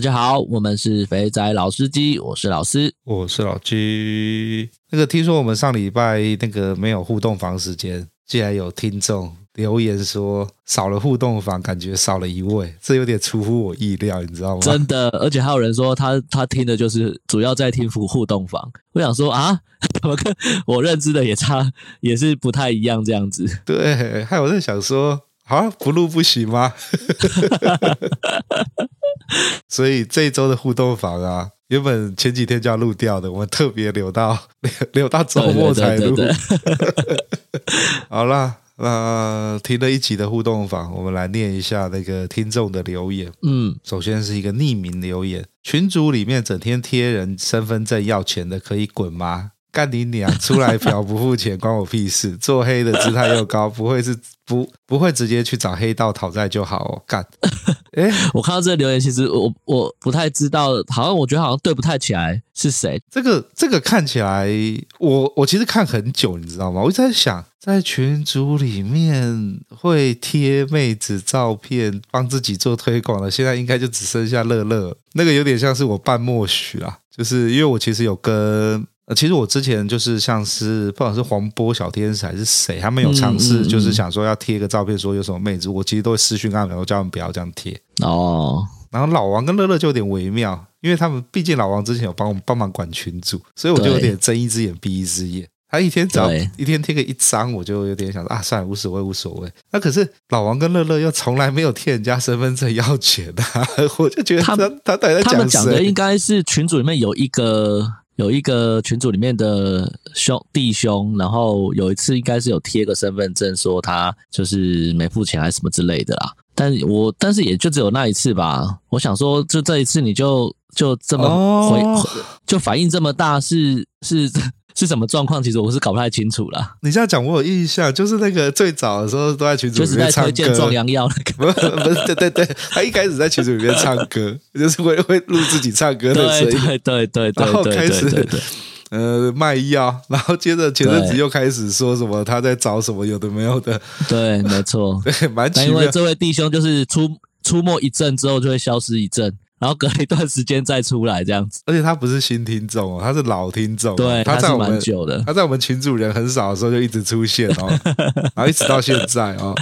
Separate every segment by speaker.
Speaker 1: 大家好，我们是肥仔老司机，我是老司，
Speaker 2: 我是老鸡。那个听说我们上礼拜那个没有互动房时间，竟然有听众留言说少了互动房，感觉少了一位，这有点出乎我意料，你知道吗？
Speaker 1: 真的，而且还有人说他他听的就是主要在听互互动房。我想说啊，怎么跟我认知的也差，也是不太一样这样子。
Speaker 2: 对，还有人想说，啊，不录不行吗？所以这一周的互动房啊，原本前几天就要录掉的，我们特别留到 留到周末才录。好啦，那停了一集的互动房，我们来念一下那个听众的留言。嗯，首先是一个匿名留言，群组里面整天贴人身份证要钱的，可以滚吗？干你娘！出来嫖不付钱，关我屁事！做黑的姿态又高，不会是不不会直接去找黑道讨债就好哦。干！哎，
Speaker 1: 我看到这个留言，其实我我不太知道，好像我觉得好像对不太起来是谁。
Speaker 2: 这个这个看起来，我我其实看很久，你知道吗？我一直在想，在群组里面会贴妹子照片帮自己做推广的，现在应该就只剩下乐乐。那个有点像是我半默许啊，就是因为我其实有跟。其实我之前就是像是不管是黄波小天使还是谁，他们有尝试，就是想说要贴个照片，说有什么妹子，我其实都会私讯他们，然后叫他们不要这样贴哦。然后老王跟乐乐就有点微妙，因为他们毕竟老王之前有帮我们帮忙管群主，所以我就有点睁一只眼闭一只眼。他一天只要一天贴个一张，我就有点想说啊，算了，无所谓无所谓。那可是老王跟乐乐又从来没有贴人家身份证要钱的，我就觉得他他到底在讲谁？他们讲
Speaker 1: 的应该是群组里面有一个。有一个群组里面的兄弟兄，然后有一次应该是有贴个身份证，说他就是没付钱还是什么之类的啦。但我但是也就只有那一次吧。我想说，就这一次你就就这么回，哦、就反应这么大是，是是。是什么状况？其实我是搞不太清楚了。
Speaker 2: 你这样讲，我有印象，就是那个最早的时候都在群组里面唱歌，
Speaker 1: 就是在推荐壮阳药那个。
Speaker 2: 不是不是，对对对，他一开始在群组里面唱歌，就是会会录自己唱歌的声音，
Speaker 1: 对对对对，
Speaker 2: 然后开始呃卖药，然后接着前阵子又开始说什么他在找什么有的没有的，
Speaker 1: 对，没错，
Speaker 2: 对，蛮奇妙。
Speaker 1: 因为这位弟兄就是出出没一阵之后就会消失一阵。然后隔一段时间再出来这样子，
Speaker 2: 而且他不是新听众哦，他是老听众。
Speaker 1: 对，他在我们久的，
Speaker 2: 他在我们群主人很少的时候就一直出现哦，然后一直到现在哦。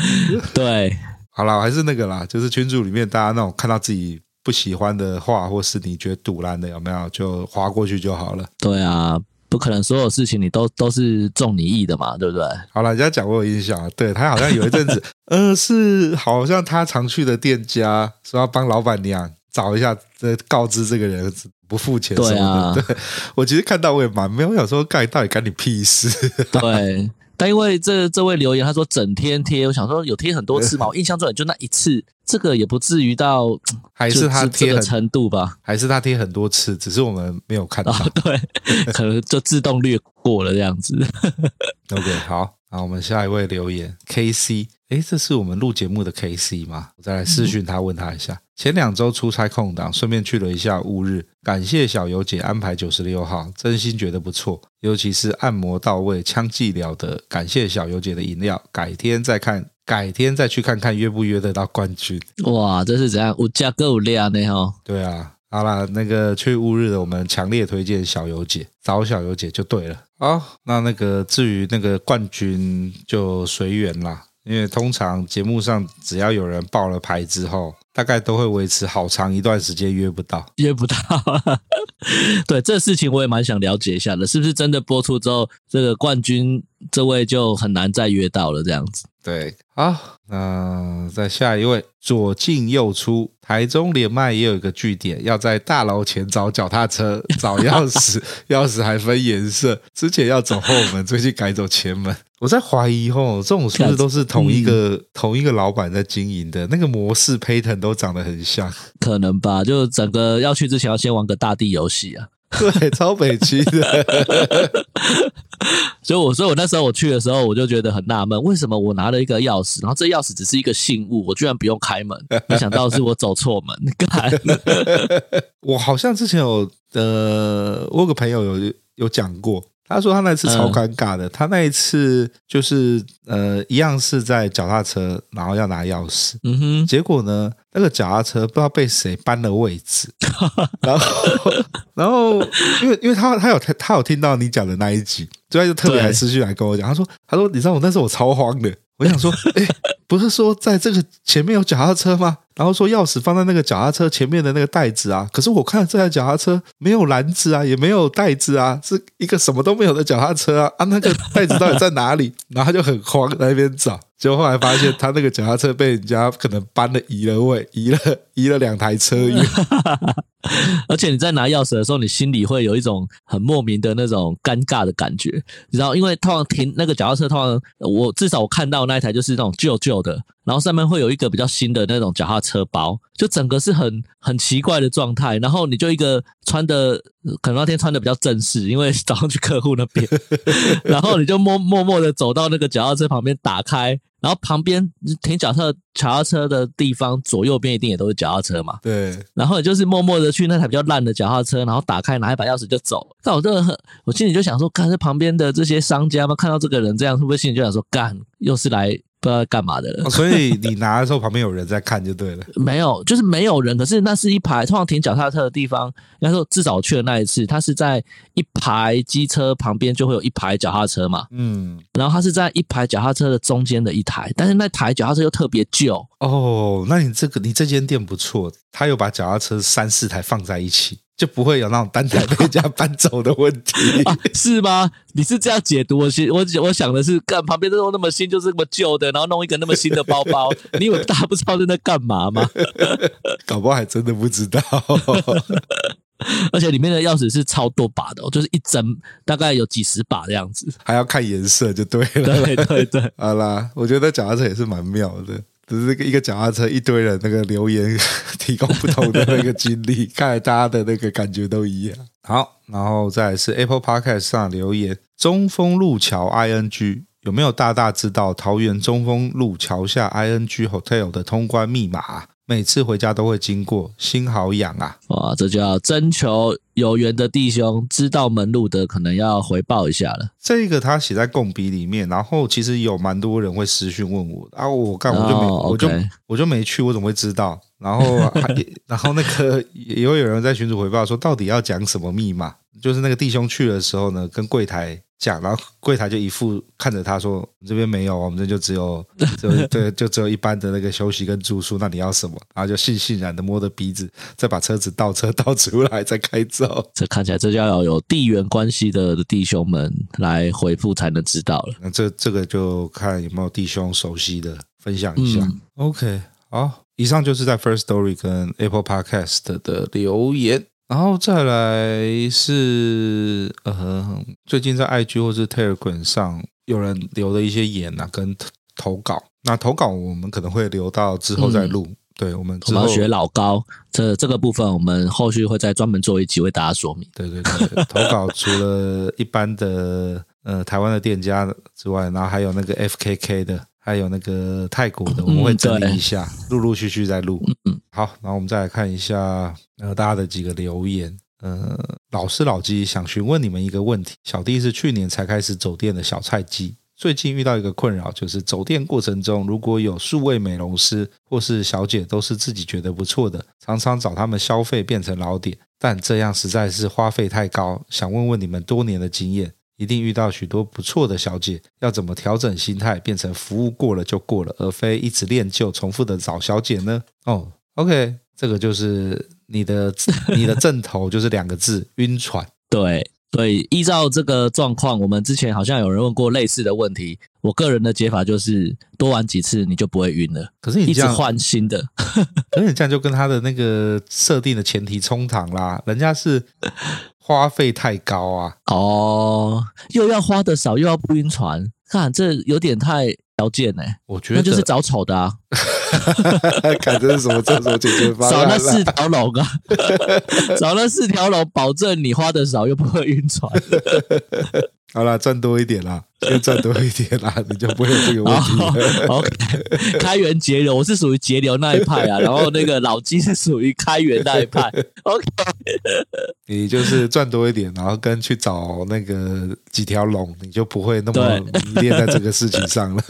Speaker 1: 对，
Speaker 2: 好啦，还是那个啦，就是群组里面大家那种看到自己不喜欢的话，或是你觉得堵烂的有没有，就划过去就好了。
Speaker 1: 对啊，不可能所有事情你都都是中你意的嘛，对不对？
Speaker 2: 好了，人家讲我有印象，对，他好像有一阵子，呃，是好像他常去的店家说要帮老板娘。找一下，再告知这个人不付钱什么的。对我其实看到我也蛮没有想说，干到底干你屁事？
Speaker 1: 对，但因为这这位留言，他说整天贴，我想说有贴很多次嘛，我印象中也就那一次，这个也不至于到
Speaker 2: 还是他贴的
Speaker 1: 程度吧？
Speaker 2: 还是他贴很多次，只是我们没有看到。
Speaker 1: 哦、对，可能就自动略过了这样子。
Speaker 2: OK，好，那我们下一位留言，KC。诶，这是我们录节目的 KC 吗？我再来私讯他，问他一下。嗯、前两周出差空档，顺便去了一下乌日，感谢小游姐安排九十六号，真心觉得不错，尤其是按摩到位、枪技了得。感谢小游姐的饮料，改天再看，改天再去看看约不约得到冠军。
Speaker 1: 哇，这是怎样？有价够量的哈。
Speaker 2: 对啊，好啦，那个去乌日的，我们强烈推荐小游姐，找小游姐就对了。好，那那个至于那个冠军就随缘啦。因为通常节目上只要有人报了牌之后，大概都会维持好长一段时间约不到，
Speaker 1: 约不到。对，这事情我也蛮想了解一下的，是不是真的播出之后，这个冠军这位就很难再约到了这样子？
Speaker 2: 对，好，那再下一位，左进右出，台中连麦也有一个据点，要在大楼前找脚踏车，找钥匙，钥匙还分颜色，之前要走后门，最近改走前门。我在怀疑吼，这种是不是都是同一个、嗯、同一个老板在经营的？那个模式 pattern 都长得很像，
Speaker 1: 可能吧？就整个要去之前要先玩个大地游戏啊。
Speaker 2: 对，超北区的，
Speaker 1: 所以我，所以我那时候我去的时候，我就觉得很纳闷，为什么我拿了一个钥匙，然后这钥匙只是一个信物，我居然不用开门？没想到是我走错门。干，
Speaker 2: 我好像之前有呃，我有个朋友有有讲过。他说他那次超尴尬的，嗯、他那一次就是呃一样是在脚踏车，然后要拿钥匙，嗯哼，结果呢那个脚踏车不知道被谁搬了位置，然后然后因为因为他他有他有听到你讲的那一集，所以他就特别还私讯来跟我讲，他说他说你知道我那时候我超慌的，我想说哎。不是说在这个前面有脚踏车吗？然后说钥匙放在那个脚踏车前面的那个袋子啊。可是我看这台脚踏车没有篮子啊，也没有袋子啊，是一个什么都没有的脚踏车啊。啊，那个袋子到底在哪里？然后就很慌在那边找。结果后来发现，他那个脚踏车被人家可能搬了移了位，移了移了两台车。
Speaker 1: 而且你在拿钥匙的时候，你心里会有一种很莫名的那种尴尬的感觉，你知道？因为通常停那个脚踏车，通常我至少我看到那一台就是那种旧旧的，然后上面会有一个比较新的那种脚踏车包，就整个是很很奇怪的状态。然后你就一个穿的，可能那天穿的比较正式，因为早上去客户那边，然后你就默默默的走到那个脚踏车旁边，打开。然后旁边停脚踏脚踏车的地方，左右边一定也都是脚踏车嘛。
Speaker 2: 对。
Speaker 1: 然后也就是默默的去那台比较烂的脚踏车，然后打开拿一把钥匙就走。但我这个，我心里就想说，看这旁边的这些商家嘛，看到这个人这样，会不会心里就想说，干，又是来。不知道干嘛的了，
Speaker 2: 哦，所以你拿的时候旁边有人在看就对了。
Speaker 1: 没有，就是没有人。可是那是一排，通常停脚踏车的地方，应该说至少我去的那一次，它是在一排机车旁边就会有一排脚踏车嘛。嗯，然后它是在一排脚踏车的中间的一台，但是那台脚踏车又特别旧。
Speaker 2: 哦，那你这个你这间店不错，他有把脚踏车三四台放在一起。就不会有那种单台被人家搬走的问题，
Speaker 1: 啊，是吗？你是这样解读？我我我想的是，干旁边都那么新，就是那么旧的，然后弄一个那么新的包包，你以为大家不知道在那干嘛吗？
Speaker 2: 搞不好还真的不知道。
Speaker 1: 而且里面的钥匙是超多把的，就是一整大概有几十把的样子，
Speaker 2: 还要看颜色就对了。
Speaker 1: 对对对，
Speaker 2: 好啦，我觉得脚踏车也是蛮妙的。只是一个脚踏车，一堆人那个留言提供不同的那个经历，看来大家的那个感觉都一样。好，然后再来是 Apple Podcast 上留言：中丰路桥 ING 有没有大大知道桃园中丰路桥下 ING Hotel 的通关密码？每次回家都会经过，心好痒啊！
Speaker 1: 哇，这就要征求有缘的弟兄知道门路的，可能要回报一下了。
Speaker 2: 这个他写在共笔里面，然后其实有蛮多人会私讯问我啊，我干我就没、哦、我就我就没去，我怎么会知道？然后 然后那个也会有人在群主回报说，到底要讲什么密码？就是那个弟兄去的时候呢，跟柜台。讲，然后柜台就一副看着他说：“这边没有，我们这就只有，就对，就只有一般的那个休息跟住宿。那你要什么？”然后就悻悻然的摸着鼻子，再把车子倒车倒出来，再开走。
Speaker 1: 这看起来这就要有地缘关系的弟兄们来回复才能知道了。
Speaker 2: 那这这个就看有没有弟兄熟悉的分享一下。嗯、OK，好，以上就是在 First Story 跟 Apple Podcast 的留言。然后再来是呃，最近在 IG 或是 Telegram 上有人留的一些言呐、啊，跟投稿。那投稿我们可能会留到之后再录。嗯、对，我们之后
Speaker 1: 我们要学老高，这这个部分我们后续会再专门做一集为大家说明。
Speaker 2: 对对对，投稿除了一般的呃台湾的店家之外，然后还有那个 FKK 的。还有那个泰国的，我们会整理一下，陆陆续续再录。嗯，好，然后我们再来看一下呃大家的几个留言。呃，老师老鸡想询问你们一个问题：小弟是去年才开始走店的小菜鸡，最近遇到一个困扰，就是走店过程中如果有数位美容师或是小姐都是自己觉得不错的，常常找他们消费变成老点，但这样实在是花费太高。想问问你们多年的经验。一定遇到许多不错的小姐，要怎么调整心态，变成服务过了就过了，而非一直练就、重复的找小姐呢？哦，OK，这个就是你的 你的正头就是两个字：晕船。
Speaker 1: 对。所以依照这个状况，我们之前好像有人问过类似的问题。我个人的解法就是多玩几次你就不会晕了。
Speaker 2: 可是你这样
Speaker 1: 一直换新的，
Speaker 2: 可是你这样就跟他的那个设定的前提冲堂啦。人家是花费太高啊。
Speaker 1: 哦，又要花的少，又要不晕船，看这有点太条件呢。
Speaker 2: 我觉得
Speaker 1: 那就是找丑的啊。
Speaker 2: 看这是什么这是什么解决方案？
Speaker 1: 找那四条龙啊，找那四条龙，保证你花的少又不会晕船。
Speaker 2: 好啦，赚多一点啦，先赚多一点啦，你就不会有这个问题了。
Speaker 1: Oh, OK，开源节流，我是属于节流那一派啊，然后那个老金是属于开源那一派。OK，
Speaker 2: 你就是赚多一点，然后跟去找那个几条龙，你就不会那么迷恋在这个事情上了。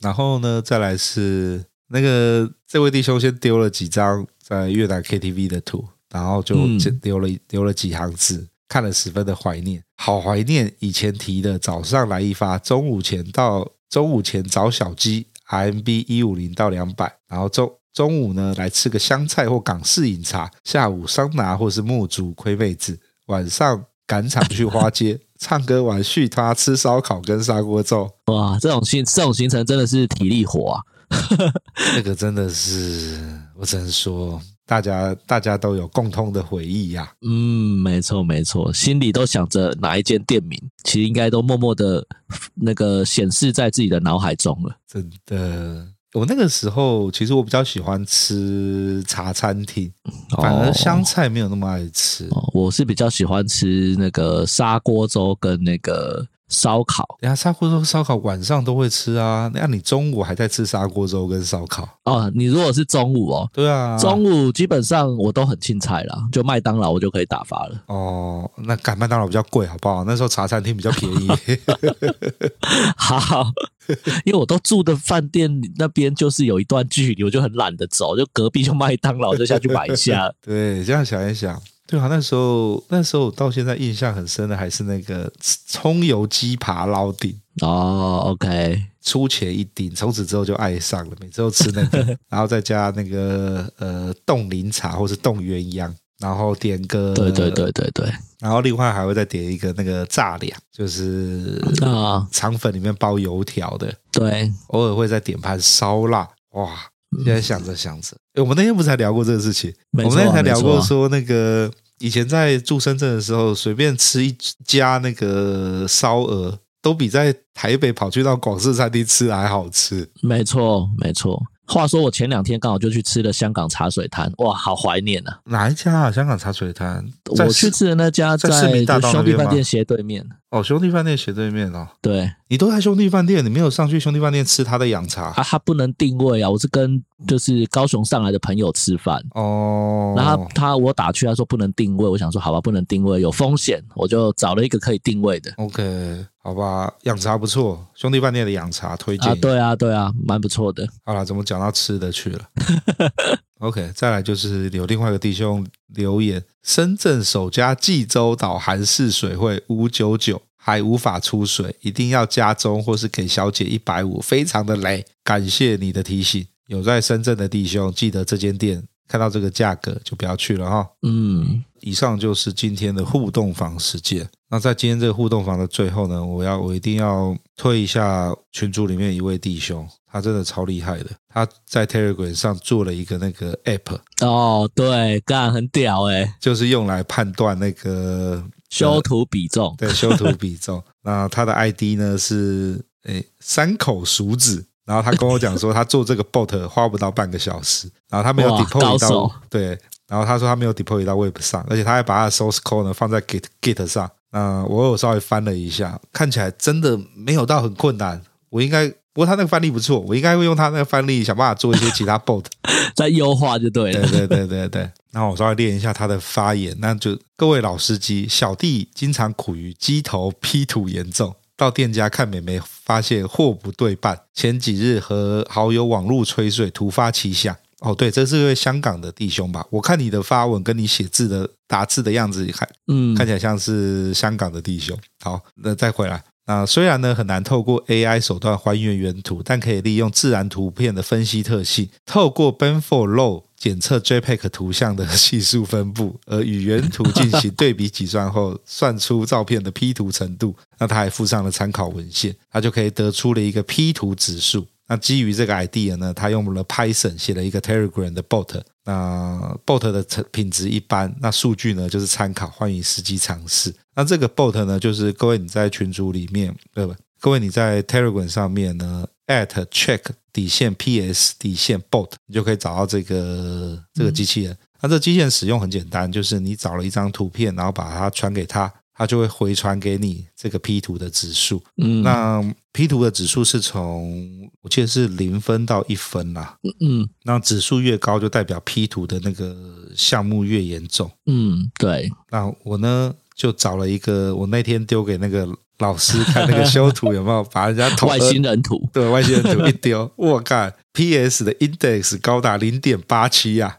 Speaker 2: 然后呢，再来是那个这位弟兄先丢了几张在越南 KTV 的图，然后就丢了丢了几行字。看了十分的怀念，好怀念以前提的早上来一发，中午前到中午前找小鸡，RMB 一五零到两百，然后中中午呢来吃个香菜或港式饮茶，下午桑拿或是沐足亏妹子，晚上赶场去花街 唱歌玩续他吃烧烤跟砂锅粥。
Speaker 1: 哇，这种行这种行程真的是体力活啊！
Speaker 2: 那个真的是，我只能说。大家大家都有共通的回忆呀、啊。
Speaker 1: 嗯，没错没错，心里都想着哪一间店名，其实应该都默默的那个显示在自己的脑海中了。
Speaker 2: 真的，我那个时候其实我比较喜欢吃茶餐厅，反而香菜没有那么爱吃。
Speaker 1: 哦，我是比较喜欢吃那个砂锅粥跟那个。烧烤，
Speaker 2: 呀，砂锅粥、烧烤晚上都会吃啊。那你中午还在吃砂锅粥跟烧烤？
Speaker 1: 哦，你如果是中午哦，
Speaker 2: 对啊，
Speaker 1: 中午基本上我都很青菜啦，就麦当劳我就可以打发了。
Speaker 2: 哦，那赶麦当劳比较贵，好不好？那时候茶餐厅比较便宜。
Speaker 1: 好，因为我都住的饭店那边就是有一段距离，我就很懒得走，就隔壁就麦当劳，就下去买一下。
Speaker 2: 对，这样想一想。对啊，那时候那时候到现在印象很深的还是那个葱油鸡扒捞顶
Speaker 1: 哦，OK，
Speaker 2: 出前一丁，从此之后就爱上了，每次都吃那个，然后再加那个呃冻柠茶或是冻鸳鸯，然后点个
Speaker 1: 对对对对对，
Speaker 2: 然后另外还会再点一个那个炸两，就是啊。肠粉里面包油条的，
Speaker 1: 对，
Speaker 2: 偶尔会再点盘烧腊，哇。现在想着想着，我们那天不是还聊过这个事情？我们那天才聊过说，那个以前在住深圳的时候，随便吃一家那个烧鹅，都比在台北跑去到广式餐厅吃还好吃。
Speaker 1: 没错，没错。话说我前两天刚好就去吃了香港茶水摊，哇，好怀念啊！
Speaker 2: 哪一家啊？香港茶水摊？
Speaker 1: 我去吃的那家在
Speaker 2: 市民大道
Speaker 1: 兄弟饭店斜对面。
Speaker 2: 哦，兄弟饭店斜对面哦。
Speaker 1: 对，你
Speaker 2: 都在兄弟饭店，你没有上去兄弟饭店吃他的养茶
Speaker 1: 啊？他不能定位啊！我是跟就是高雄上来的朋友吃饭哦，然后他我打去，他说不能定位，我想说好吧，不能定位有风险，我就找了一个可以定位的。
Speaker 2: OK。好吧，养茶不错，兄弟饭店的养茶推荐啊，
Speaker 1: 对啊，对啊，蛮不错的。
Speaker 2: 好了，怎么讲到吃的去了 ？OK，再来就是有另外一个弟兄留言：深圳首家济州岛韩式水会五九九还无法出水，一定要加钟或是给小姐一百五，非常的雷。感谢你的提醒，有在深圳的弟兄记得这间店。看到这个价格就不要去了哈。嗯，以上就是今天的互动房时间。那在今天这个互动房的最后呢，我要我一定要推一下群组里面一位弟兄，他真的超厉害的。他在 Telegram 上做了一个那个 App。哦，
Speaker 1: 对，干很屌诶，
Speaker 2: 就是用来判断那个
Speaker 1: 修图比重。
Speaker 2: 对，修图比重。那他的 ID 呢是诶三口熟子。然后他跟我讲说，他做这个 bot 花不到半个小时，然后他没有 deploy 到对，然后他说他没有 deploy 到 Web 上，而且他还把他的 source code 呢放在 Git Git 上。嗯，我有稍微翻了一下，看起来真的没有到很困难。我应该，不过他那个范例不错，我应该会用他那个范例想办法做一些其他 bot，
Speaker 1: 再优化就对了。
Speaker 2: 对对对对对。然后我稍微练一下他的发言，那就各位老司机，小弟经常苦于机头 P 图严重。到店家看美眉，发现货不对半。前几日和好友网络吹水，突发奇想。哦，对，这是一位香港的弟兄吧？我看你的发文跟你写字的打字的样子，看，嗯，看起来像是香港的弟兄。好，那再回来，那虽然呢很难透过 AI 手段还原原图，但可以利用自然图片的分析特性，透过 Benford Low 检测 JPEG 图像的系数分布，而与原图进行对比计算后，算出照片的 P 图程度。那他还附上了参考文献，他就可以得出了一个 P 图指数。那基于这个 idea 呢，他用了 Python 写了一个 Telegram 的 bot。那 bot 的品质一般，那数据呢就是参考，欢迎实际尝试。那这个 bot 呢，就是各位你在群组里面，对吧？各位你在 Telegram 上面呢，at check 底线 ps 底线 bot，你就可以找到这个这个机器人。那这机器人使用很简单，就是你找了一张图片，然后把它传给他。它就会回传给你这个 P 图的指数，嗯，那 P 图的指数是从我记得是零分到一分啦，嗯嗯，那指数越高就代表 P 图的那个项目越严重，
Speaker 1: 嗯，对。
Speaker 2: 那我呢就找了一个，我那天丢给那个老师看那个修图有没有把人家头
Speaker 1: 外星人图，
Speaker 2: 对，外星人图一丢，我靠，PS 的 index 高达零点八七呀，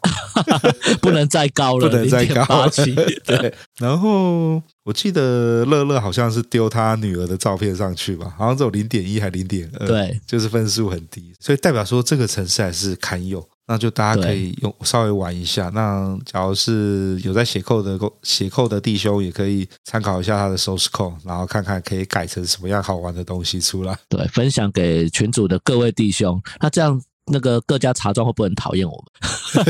Speaker 1: 不能再高了，
Speaker 2: 不能再高。了，对，然后。我记得乐乐好像是丢他女儿的照片上去吧，好像只有零点一还零点二，
Speaker 1: 对，
Speaker 2: 就是分数很低，所以代表说这个城市还是堪用，那就大家可以用稍微玩一下。那假如是有在写 code 的写 code 的弟兄，也可以参考一下他的 source code，然后看看可以改成什么样好玩的东西出来。
Speaker 1: 对，分享给群组的各位弟兄，那这样。那个各家茶庄会不会很讨厌我们？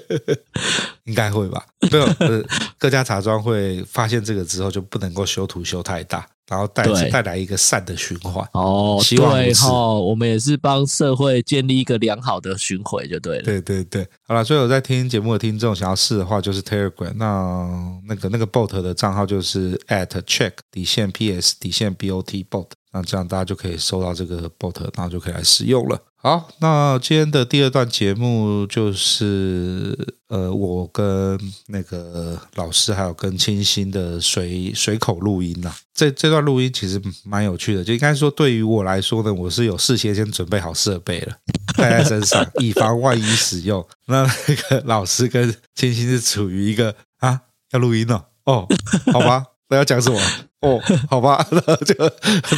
Speaker 2: 应该会吧。没有，呃，各家茶庄会发现这个之后，就不能够修图修太大，然后带带来一个善的循环。
Speaker 1: 哦，希望对哈、哦，我们也是帮社会建立一个良好的循环，就对了。
Speaker 2: 对对对，好了，所以我在听节目的听众想要试的话，就是 Telegram，那那个那个 bot 的账号就是 at check 底线 ps 底线 bot bot，那这样大家就可以收到这个 bot，然后就可以来使用了。好，那今天的第二段节目就是，呃，我跟那个老师还有跟清新的随随口录音呐。这这段录音其实蛮有趣的，就应该说对于我来说呢，我是有事先先准备好设备了，带在身上，以防万一使用。那那个老师跟清新是处于一个啊要录音了哦，哦，好吧，那要讲什么？哦，好吧，然后就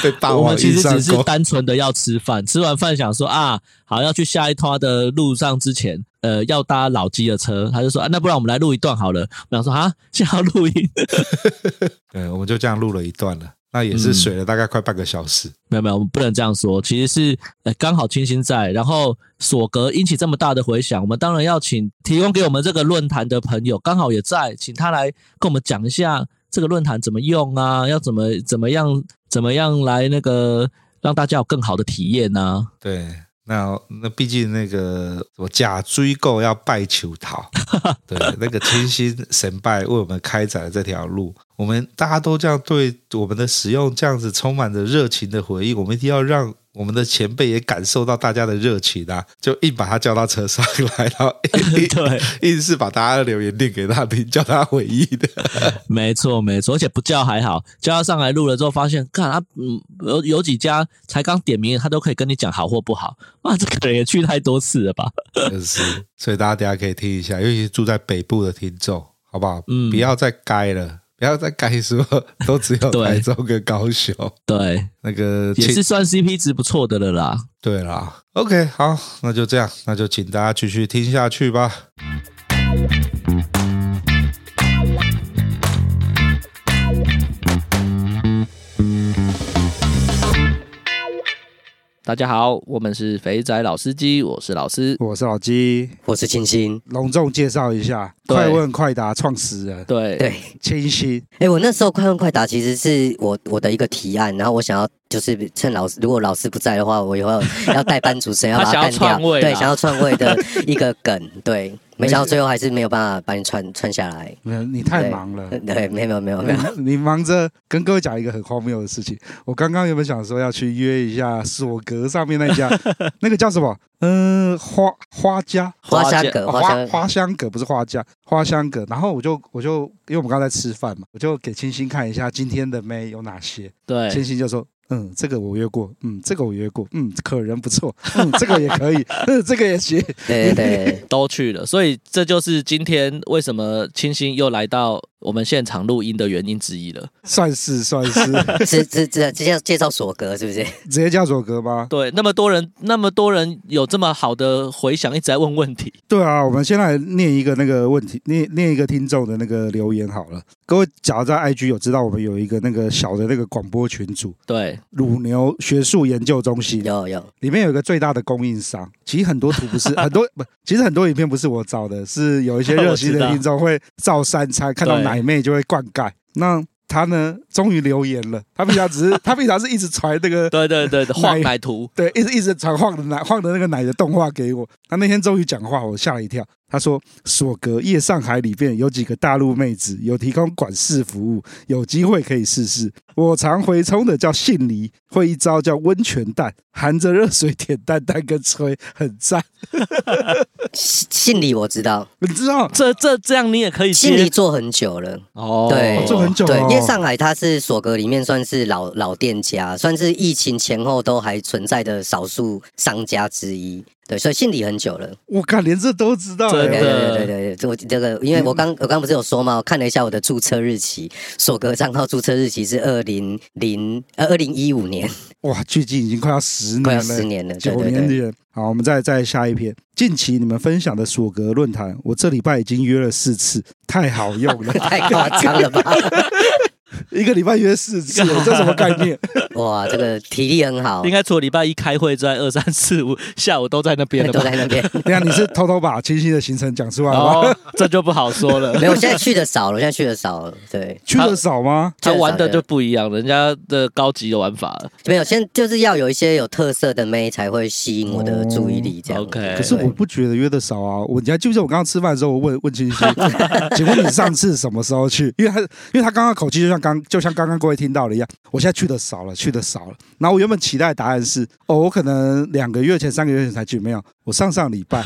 Speaker 2: 被霸王硬上弓。我们其实只是
Speaker 1: 单纯的要吃饭，吃完饭想说啊，好要去下一趟的路上之前，呃，要搭老鸡的车，他就说啊，那不然我们来录一段好了。我想说啊，现在要录音，
Speaker 2: 对，我们就这样录了一段了，那也是水了大概快半个小时。
Speaker 1: 嗯、没有没有，我们不能这样说，其实是呃刚好清新在，然后索格引起这么大的回响，我们当然要请提供给我们这个论坛的朋友刚好也在，请他来跟我们讲一下。这个论坛怎么用啊？要怎么怎么样怎么样来那个让大家有更好的体验呢、啊？
Speaker 2: 对，那那毕竟那个我假追购要拜求讨，对，那个清新神拜为我们开展了这条路，我们大家都这样对我们的使用这样子充满着热情的回应，我们一定要让。我们的前辈也感受到大家的热情啊，就硬把他叫到车上来，然后 硬对，硬是把大家的留言念给他听，叫他回忆的。
Speaker 1: 没错，没错，而且不叫还好，叫他上来录了之后，发现看他嗯有有几家才刚点名，他都可以跟你讲好或不好。哇，这个人也去太多次了吧？
Speaker 2: 就是，所以大家等下可以听一下，尤其是住在北部的听众，好不好？嗯，不要再该了。不要再改说，都只有台中跟高雄。
Speaker 1: 对，
Speaker 2: 那个
Speaker 1: 也是算 CP 值不错的了啦。
Speaker 2: 对啦，OK，好，那就这样，那就请大家继续听下去吧。
Speaker 1: 大家好，我们是肥仔老司机，我是老师，
Speaker 2: 我是老鸡，
Speaker 3: 我是清新。
Speaker 2: 隆重介绍一下，快问快答创始人，
Speaker 1: 对。
Speaker 3: 对，
Speaker 2: 清新。
Speaker 3: 哎、欸，我那时候快问快答其实是我我的一个提案，然后我想要就是趁老师如果老师不在的话，我以后要代班主持人 要把他干掉，对，想要篡位的 一个梗，对。没想到最后还是没有办法把你串串下来。
Speaker 2: 没有，你太忙了。
Speaker 3: 对，对没有没有没有。
Speaker 2: 你忙着跟各位讲一个很荒谬的事情。我刚刚有没有想说要去约一下索格上面那家，那个叫什么？嗯、呃，花花家
Speaker 3: 花香阁
Speaker 2: 花花香阁不是花家花香阁。然后我就我就因为我们刚才在吃饭嘛，我就给清新看一下今天的妹有哪些。
Speaker 1: 对，
Speaker 2: 清新就说。嗯，这个我约过，嗯，这个我约过，嗯，可人不错，嗯，这个也可以，嗯，这个也行，
Speaker 3: 对对，对，
Speaker 1: 都去了，所以这就是今天为什么清新又来到我们现场录音的原因之一了。
Speaker 4: 算 是算是，
Speaker 3: 直直直直接介绍索格是不是？
Speaker 4: 直接叫索格吗？
Speaker 1: 对，那么多人，那么多人有这么好的回响，一直在问问题。
Speaker 4: 对啊，我们先来念一个那个问题，念念一个听众的那个留言好了。各位，假如在 IG 有知道我们有一个那个小的那个广播群组，
Speaker 1: 对，
Speaker 4: 乳牛学术研究中心
Speaker 3: 有有，
Speaker 4: 里面有一个最大的供应商。其实很多图不是很多不，其实很多影片不是我找的，是有一些热心的听众会照三餐，看到奶妹就会灌溉。那他呢，终于留言了。他平常只是 他平常是一直传那个
Speaker 1: 对对对晃奶图，
Speaker 4: 对，一直一直传晃的奶晃的那个奶的动画给我。他那天终于讲话，我吓了一跳。他说：“索格夜上海里边有几个大陆妹子有提供管事服务，有机会可以试试。我常回冲的叫杏梨，会一招叫温泉蛋，含着热水舔蛋蛋跟吹，很赞。
Speaker 3: 杏梨我知道，
Speaker 4: 你知道
Speaker 1: 这这这样你也可以。
Speaker 3: 杏梨做很久了
Speaker 1: 哦，
Speaker 3: 对，
Speaker 4: 做很久了。
Speaker 3: 对，夜上海它是索格里面算是老老店家，算是疫情前后都还存在的少数商家之一。”对，所以信里很久了。
Speaker 4: 我靠，连这都知道。
Speaker 3: 对对对对对，这我这个，因为我刚我刚不是有说吗？我看了一下我的注册日期，索格账号注册日期是二零零呃二零一五年。
Speaker 4: 哇，距今已经快要十年了，
Speaker 3: 快要十年了，
Speaker 4: 九年了。好，我们再再下一篇。近期你们分享的索格论坛，我这礼拜已经约了四次，太好用了，
Speaker 3: 太夸张了吧？
Speaker 4: 一个礼拜约四次，这什么概念？
Speaker 3: 哇，这个体力很好。
Speaker 1: 应该除了礼拜一开会之外，二三四五下午都在那边了吧？
Speaker 3: 都在那边。
Speaker 4: 对啊，你是偷偷把清新的行程讲出来吗？
Speaker 1: 哦，这就不好说了。
Speaker 3: 没有，现在去的少了，现在去的少了。对，
Speaker 4: 去的少吗？
Speaker 1: 他玩的就不一样，人家的高级的玩法了。
Speaker 3: 没有，现在就是要有一些有特色的妹才会吸引我的注意力。这样。
Speaker 1: OK。
Speaker 4: 可是我不觉得约的少啊。我你还记不记得我刚刚吃饭的时候，我问问清新，请问你上次什么时候去？因为他因为他刚刚口气就像刚就像刚刚各位听到的一样，我现在去的少了，去的少了。然后我原本期待的答案是，哦，我可能两个月前、三个月前才去，没有，我上上礼拜，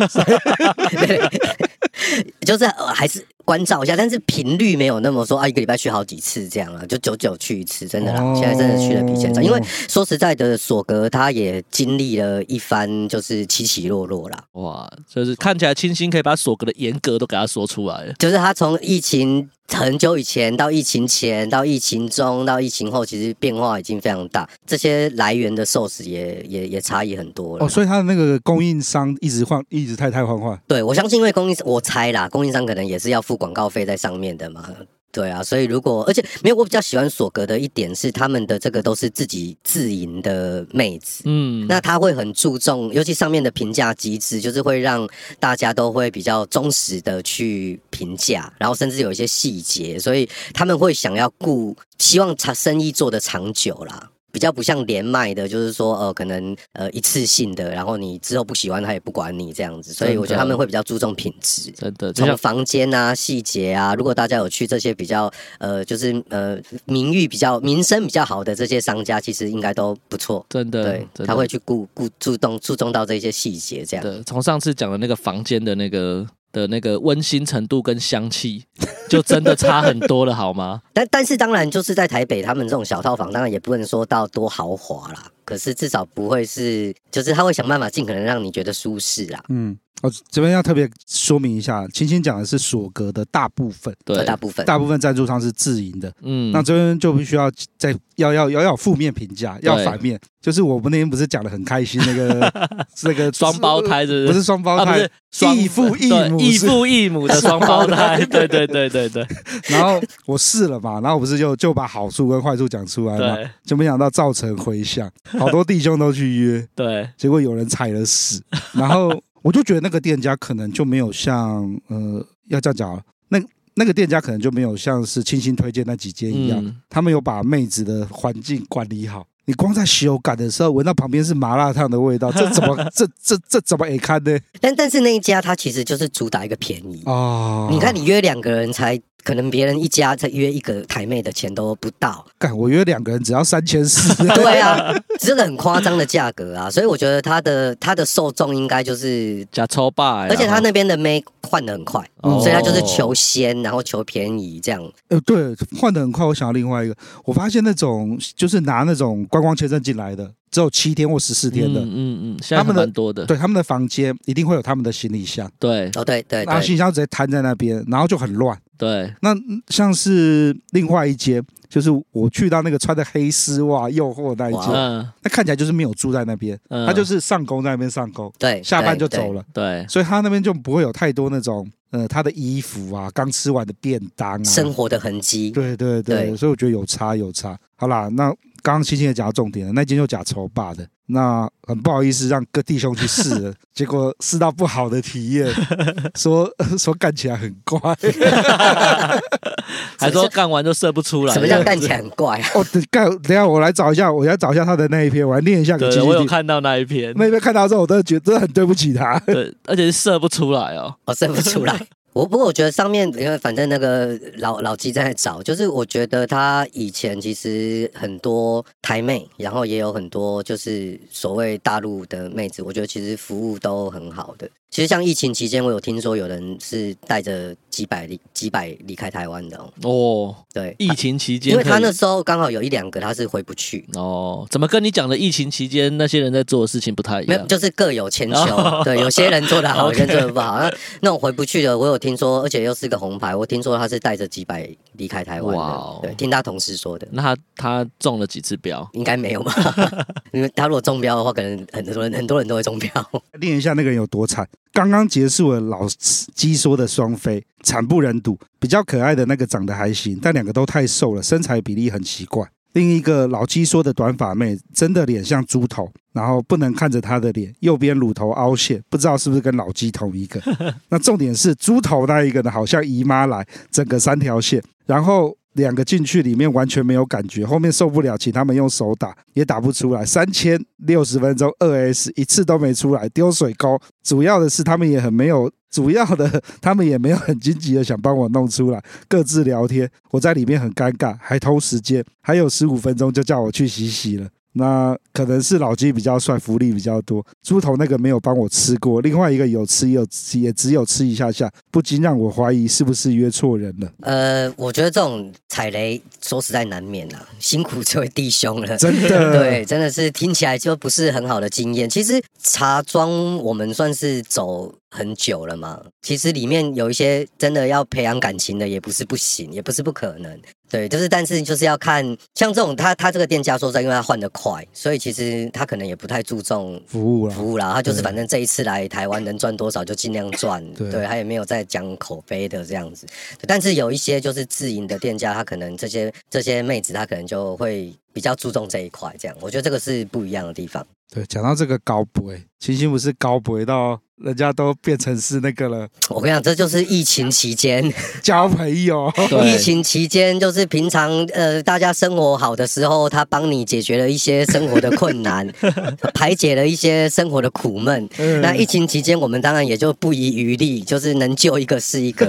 Speaker 3: 就是还是关照一下，但是频率没有那么说啊，一个礼拜去好几次这样了，就久久去一次，真的啦，现在真的去的比以前少，因为说实在的，索格他也经历了一番就是起起落落啦。
Speaker 1: 哇，就是看起来清新可以把索格的严格都给他说出来了，
Speaker 3: 就是他从疫情。很久以前到疫情前，到疫情中，到疫情后，其实变化已经非常大。这些来源的 source 也也也差异很多了。
Speaker 4: 哦，所以他的那个供应商一直换，一直太太换换。
Speaker 3: 对，我相信，因为供应商，我猜啦，供应商可能也是要付广告费在上面的嘛。对啊，所以如果而且没有，我比较喜欢索格的一点是，他们的这个都是自己自营的妹子，嗯，那他会很注重，尤其上面的评价机制，就是会让大家都会比较忠实的去评价，然后甚至有一些细节，所以他们会想要顾，希望长生意做得长久啦。比较不像连麦的，就是说，呃，可能呃一次性的，然后你之后不喜欢他也不管你这样子，所以我觉得他们会比较注重品质。
Speaker 1: 真的，
Speaker 3: 从房间啊、细节啊，如果大家有去这些比较呃，就是呃名誉比较、名声比较好的这些商家，其实应该都不错。
Speaker 1: 真的，
Speaker 3: 对，他会去顾顾注重注重到这些细节，这样。
Speaker 1: 对，从上次讲的那个房间的那个。的那个温馨程度跟香气，就真的差很多了，好吗？
Speaker 3: 但但是当然，就是在台北，他们这种小套房，当然也不能说到多豪华啦。可是至少不会是，就是他会想办法尽可能让你觉得舒适啦。嗯。
Speaker 4: 哦，这边要特别说明一下，青青讲的是索格的大部分，
Speaker 3: 对，大部分，
Speaker 4: 大部分赞助商是自营的，嗯，那这边就必须要在要要要要负面评价，要反面，就是我们那天不是讲的很开心那个 那个
Speaker 1: 双胞胎是不是？
Speaker 4: 不是双胞胎，异父异母，
Speaker 1: 异父异母的双胞胎，对对对对对。
Speaker 4: 然后我试了嘛，然后不是就就把好处跟坏处讲出来嘛，就没想到造成回响，好多弟兄都去约，
Speaker 1: 对，
Speaker 4: 结果有人踩了屎，然后。我就觉得那个店家可能就没有像呃，要这样讲，那那个店家可能就没有像是清新推荐那几间一样，嗯、他们有把妹子的环境管理好。你光在修改的时候闻到旁边是麻辣烫的味道，这怎么 这这这怎么也看呢？
Speaker 3: 但但是那一家它其实就是主打一个便宜哦。你看你约两个人才。可能别人一家才约一个台妹的钱都不到，
Speaker 4: 干我约两个人只要三千四，
Speaker 3: 对啊，这个很夸张的价格啊，所以我觉得他的他的受众应该就是
Speaker 1: 假抽霸，
Speaker 3: 而且他那边的妹换的很快，哦、所以他就是求仙，然后求便宜这样。
Speaker 4: 呃，对，换的很快。我想到另外一个，我发现那种就是拿那种观光签证进来的。只有七天或十四天的，嗯
Speaker 1: 嗯嗯，他们的多的，
Speaker 4: 对，他们的房间一定会有他们的行李箱，
Speaker 1: 对，
Speaker 3: 哦对对，
Speaker 4: 然后行李箱直接摊在那边，然后就很乱，
Speaker 1: 对，
Speaker 4: 那像是另外一间，就是我去到那个穿的黑丝袜诱惑那一间，那看起来就是没有住在那边，他就是上工在那边上工，
Speaker 3: 对，
Speaker 4: 下班就走了，
Speaker 1: 对，
Speaker 4: 所以他那边就不会有太多那种。呃，他的衣服啊，刚吃完的便当啊，
Speaker 3: 生活的痕迹，
Speaker 4: 对对对，对。所以我觉得有差有差。好啦，那刚刚青青也讲到重点了，那间就假丑霸的，那很不好意思让各弟兄去试了，结果试到不好的体验，说 说干起来很怪，
Speaker 1: 还说干完就射不出来。
Speaker 3: 什么叫干起来很怪啊？
Speaker 4: 哦，等干，等下我来找一下，我来找一下他的那一篇，我来念一下给。
Speaker 1: 对，我有看到那一篇，
Speaker 4: 那一篇看到之后，我真的觉得真的很对不起他。
Speaker 1: 对，而且是射不出来哦，
Speaker 3: 哦，射不出来。我不过我觉得上面，因为反正那个老老鸡在找，就是我觉得他以前其实很多台妹，然后也有很多就是所谓大陆的妹子，我觉得其实服务都很好的。其实像疫情期间，我有听说有人是带着几百离几百离开台湾的哦。
Speaker 1: 哦，
Speaker 3: 对，
Speaker 1: 疫情期间，
Speaker 3: 因为他那时候刚好有一两个他是回不去。
Speaker 1: 哦，怎么跟你讲的疫情期间那些人在做的事情不太一样？
Speaker 3: 没有，就是各有千秋。哦、对，有些人做的好，有些人 做的不好。那那种回不去的，我有听说，而且又是个红牌，我听说他是带着几百离开台湾的。哇，对，听他同事说的。
Speaker 1: 那他他中了几次标？
Speaker 3: 应该没有吧？因为他如果中标的话，可能很多人很多人都会中标。
Speaker 4: 练一下那个人有多惨。刚刚结束了老鸡说的双飞，惨不忍睹。比较可爱的那个长得还行，但两个都太瘦了，身材比例很奇怪。另一个老鸡说的短发妹，真的脸像猪头，然后不能看着她的脸，右边乳头凹陷，不知道是不是跟老鸡同一个。那重点是猪头那一个呢，好像姨妈来，整个三条线，然后。两个进去里面完全没有感觉，后面受不了，请他们用手打也打不出来。三千六十分钟二 S 一次都没出来，丢水沟。主要的是他们也很没有，主要的他们也没有很积极的想帮我弄出来，各自聊天，我在里面很尴尬，还偷时间，还有十五分钟就叫我去洗洗了。那可能是老鸡比较帅，福利比较多。猪头那个没有帮我吃过，另外一个有吃，有吃，也只有吃一下下，不禁让我怀疑是不是约错人了。
Speaker 3: 呃，我觉得这种踩雷说实在难免啊，辛苦这位弟兄了，
Speaker 4: 真的，
Speaker 3: 对，真的是听起来就不是很好的经验。其实茶庄我们算是走很久了嘛，其实里面有一些真的要培养感情的，也不是不行，也不是不可能。对，就是，但是就是要看像这种他他这个店家说实在，因为他换的快，所以其实他可能也不太注重
Speaker 4: 服务
Speaker 3: 服务啦。他就是反正这一次来台湾能赚多少就尽量赚，对，对他也没有在讲口碑的这样子。但是有一些就是自营的店家，他可能这些这些妹子，他可能就会比较注重这一块，这样。我觉得这个是不一样的地方。
Speaker 4: 对，讲到这个高博，青青不是高博到。人家都变成是那个了。
Speaker 3: 我跟你讲，这就是疫情期间
Speaker 4: 交朋友。
Speaker 3: 疫情期间就是平常呃，大家生活好的时候，他帮你解决了一些生活的困难，排解了一些生活的苦闷。嗯、那疫情期间，我们当然也就不遗余力，就是能救一个是一个。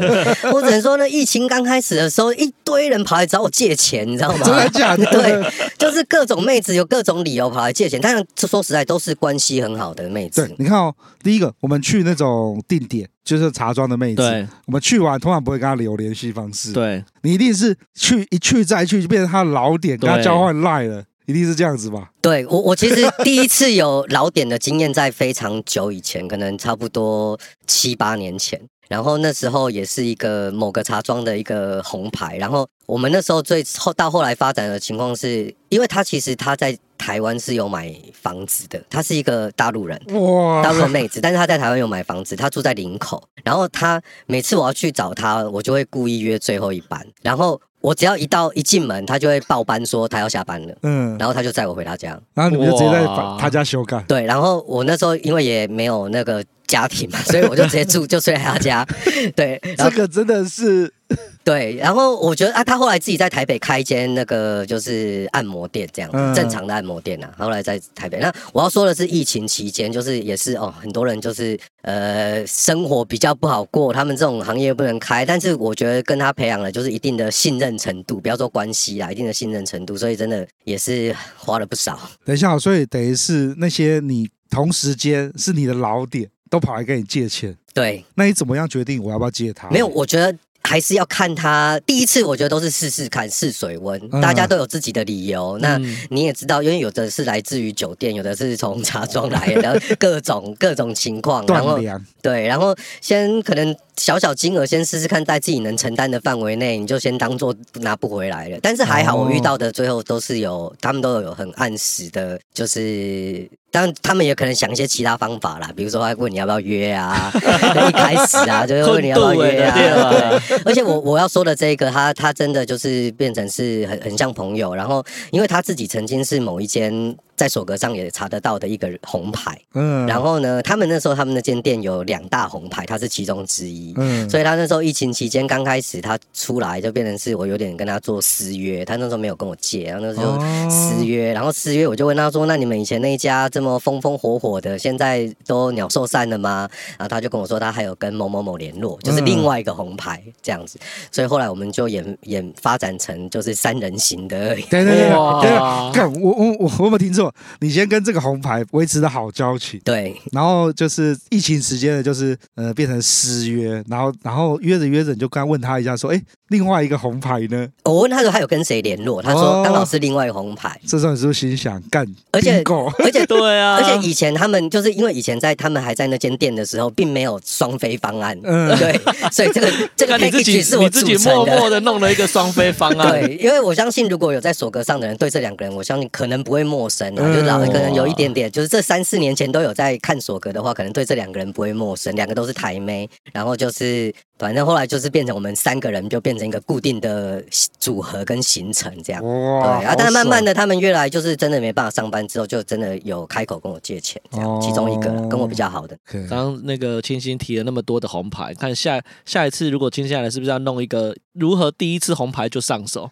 Speaker 3: 我只能说呢，疫情刚开始的时候，一堆人跑来找我借钱，你知道吗？
Speaker 4: 真的假的？
Speaker 3: 对，就是各种妹子有各种理由跑来借钱，但是说实在都是关系很好的妹子。
Speaker 4: 对，你看哦，第一个我们。去那种定点，就是茶庄的妹子。对，我们去完通常不会跟她留联系方式。
Speaker 1: 对，
Speaker 4: 你一定是去一去再去，就变成她老点，跟她交换赖了，一定是这样子吧？
Speaker 3: 对我，我其实第一次有老点的经验，在非常久以前，可能差不多七八年前。然后那时候也是一个某个茶庄的一个红牌。然后我们那时候最后到后来发展的情况是，因为他其实他在台湾是有买房子的，他是一个大陆人，哇，大陆的妹子，但是他在台湾有买房子，他住在林口。然后他每次我要去找他，我就会故意约最后一班。然后我只要一到一进门，他就会报班说他要下班了，嗯，然后他就载我回他家，
Speaker 4: 然后你们就直接在他家修改。
Speaker 3: 对，然后我那时候因为也没有那个。家庭嘛，所以我就直接住，就睡在他家。对，
Speaker 4: 这个真的是
Speaker 3: 对。然后我觉得啊，他后来自己在台北开一间那个就是按摩店，这样、嗯、正常的按摩店呐、啊。后来在台北，那我要说的是疫情期间，就是也是哦，很多人就是呃生活比较不好过，他们这种行业不能开。但是我觉得跟他培养了就是一定的信任程度，不要说关系啦，一定的信任程度，所以真的也是花了不少。
Speaker 4: 等一下，所以等于是那些你同时间是你的老点。都跑来跟你借钱，
Speaker 3: 对，
Speaker 4: 那你怎么样决定我要不要借他？
Speaker 3: 没有，我觉得还是要看他第一次，我觉得都是试试看试水温，嗯、大家都有自己的理由。那你也知道，因为有的是来自于酒店，有的是从茶庄来的，然 后各种各种情况，然后对，然后先可能小小金额先试试看，在自己能承担的范围内，你就先当做拿不回来了。但是还好，我遇到的最后都是有，他们都有很按时的，就是。但他们也可能想一些其他方法啦，比如说他问你要不要约啊，一开始啊，就是问你要不要约啊。对，而且我我要说的这个，他他真的就是变成是很很像朋友，然后因为他自己曾经是某一间。在索格上也查得到的一个红牌，嗯，然后呢，他们那时候他们那间店有两大红牌，他是其中之一，嗯，所以他那时候疫情期间刚开始他出来就变成是我有点跟他做私约，他那时候没有跟我借，然后那时候私约，然后私约我就问他说，那你们以前那一家这么风风火火的，现在都鸟兽散了吗？然后他就跟我说他还有跟某某某联络，就是另外一个红牌这样子，所以后来我们就演演发展成就是三人行的而已。
Speaker 4: 对对对，看我我我我有没有听错？你先跟这个红牌维持的好交情，
Speaker 3: 对，
Speaker 4: 然后就是疫情时间的，就是呃变成私约，然后然后约着约着你就刚问他一下说，哎，另外一个红牌呢？
Speaker 3: 我问他说他有跟谁联络，他说刚好是另外一个红牌。
Speaker 4: 这时候你是不是心想干？
Speaker 3: 而且而且
Speaker 1: 对啊，
Speaker 3: 而且以前他们就是因为以前在他们还在那间店的时候，并没有双飞方案，嗯，对，所以这个这个你自己是我自己
Speaker 1: 默默的弄了一个双飞方案，
Speaker 3: 对，因为我相信如果有在索格上的人对这两个人，我相信可能不会陌生啊，就老。可能有一点点，就是这三四年前都有在看索格的话，可能对这两个人不会陌生。两个都是台妹，然后就是。反正后来就是变成我们三个人，就变成一个固定的组合跟行程这样。哇！对啊，但是慢慢的，他们越来就是真的没办法上班之后，就真的有开口跟我借钱这样。哦、其中一个跟我比较好的。
Speaker 1: 刚刚那个清新提了那么多的红牌，看下下一次如果清下来，是不是要弄一个如何第一次红牌就上手？